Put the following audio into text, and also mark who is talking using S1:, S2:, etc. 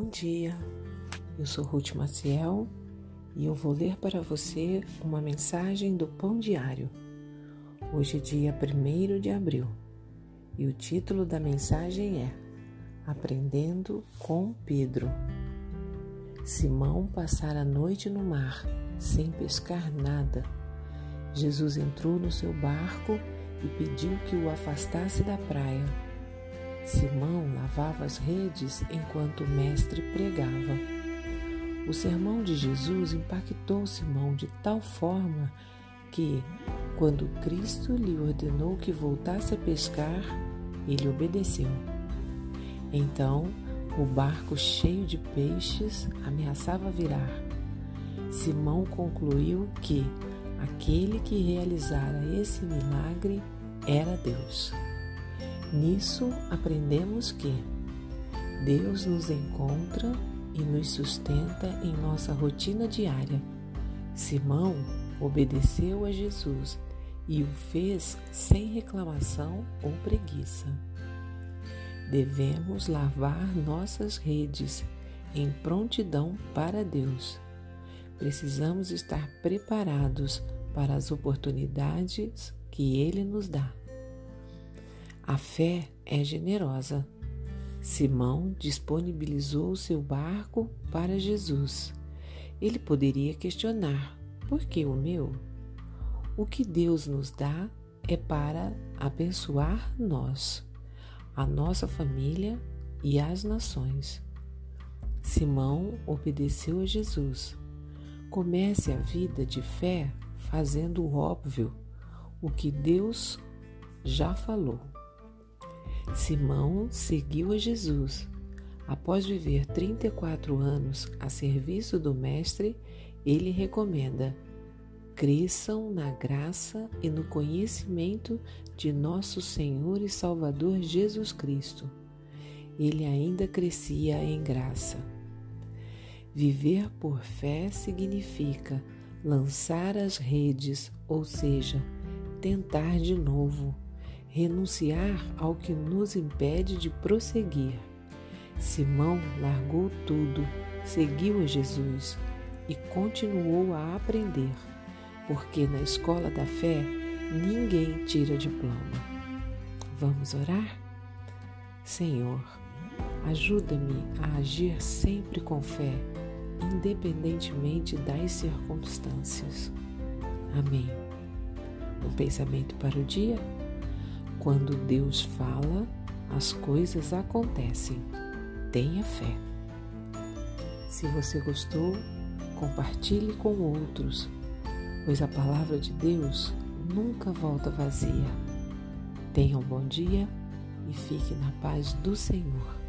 S1: Bom dia, eu sou Ruth Maciel e eu vou ler para você uma mensagem do Pão Diário. Hoje é dia 1 de abril e o título da mensagem é Aprendendo com Pedro. Simão passara a noite no mar, sem pescar nada. Jesus entrou no seu barco e pediu que o afastasse da praia. Simão lavava as redes enquanto o mestre pregava. O sermão de Jesus impactou Simão de tal forma que, quando Cristo lhe ordenou que voltasse a pescar, ele obedeceu. Então, o barco cheio de peixes ameaçava virar. Simão concluiu que aquele que realizara esse milagre era Deus. Nisso aprendemos que Deus nos encontra e nos sustenta em nossa rotina diária. Simão obedeceu a Jesus e o fez sem reclamação ou preguiça. Devemos lavar nossas redes em prontidão para Deus. Precisamos estar preparados para as oportunidades que Ele nos dá. A fé é generosa. Simão disponibilizou seu barco para Jesus. Ele poderia questionar: por que o meu? O que Deus nos dá é para abençoar nós, a nossa família e as nações. Simão obedeceu a Jesus. Comece a vida de fé fazendo o óbvio, o que Deus já falou. Simão seguiu a Jesus. Após viver 34 anos a serviço do Mestre, ele recomenda: cresçam na graça e no conhecimento de nosso Senhor e Salvador Jesus Cristo. Ele ainda crescia em graça. Viver por fé significa lançar as redes, ou seja, tentar de novo renunciar ao que nos impede de prosseguir. Simão largou tudo, seguiu a Jesus e continuou a aprender, porque na escola da fé ninguém tira diploma. Vamos orar? Senhor, ajuda-me a agir sempre com fé, independentemente das circunstâncias. Amém. Um pensamento para o dia? Quando Deus fala, as coisas acontecem. Tenha fé. Se você gostou, compartilhe com outros, pois a palavra de Deus nunca volta vazia. Tenha um bom dia e fique na paz do Senhor.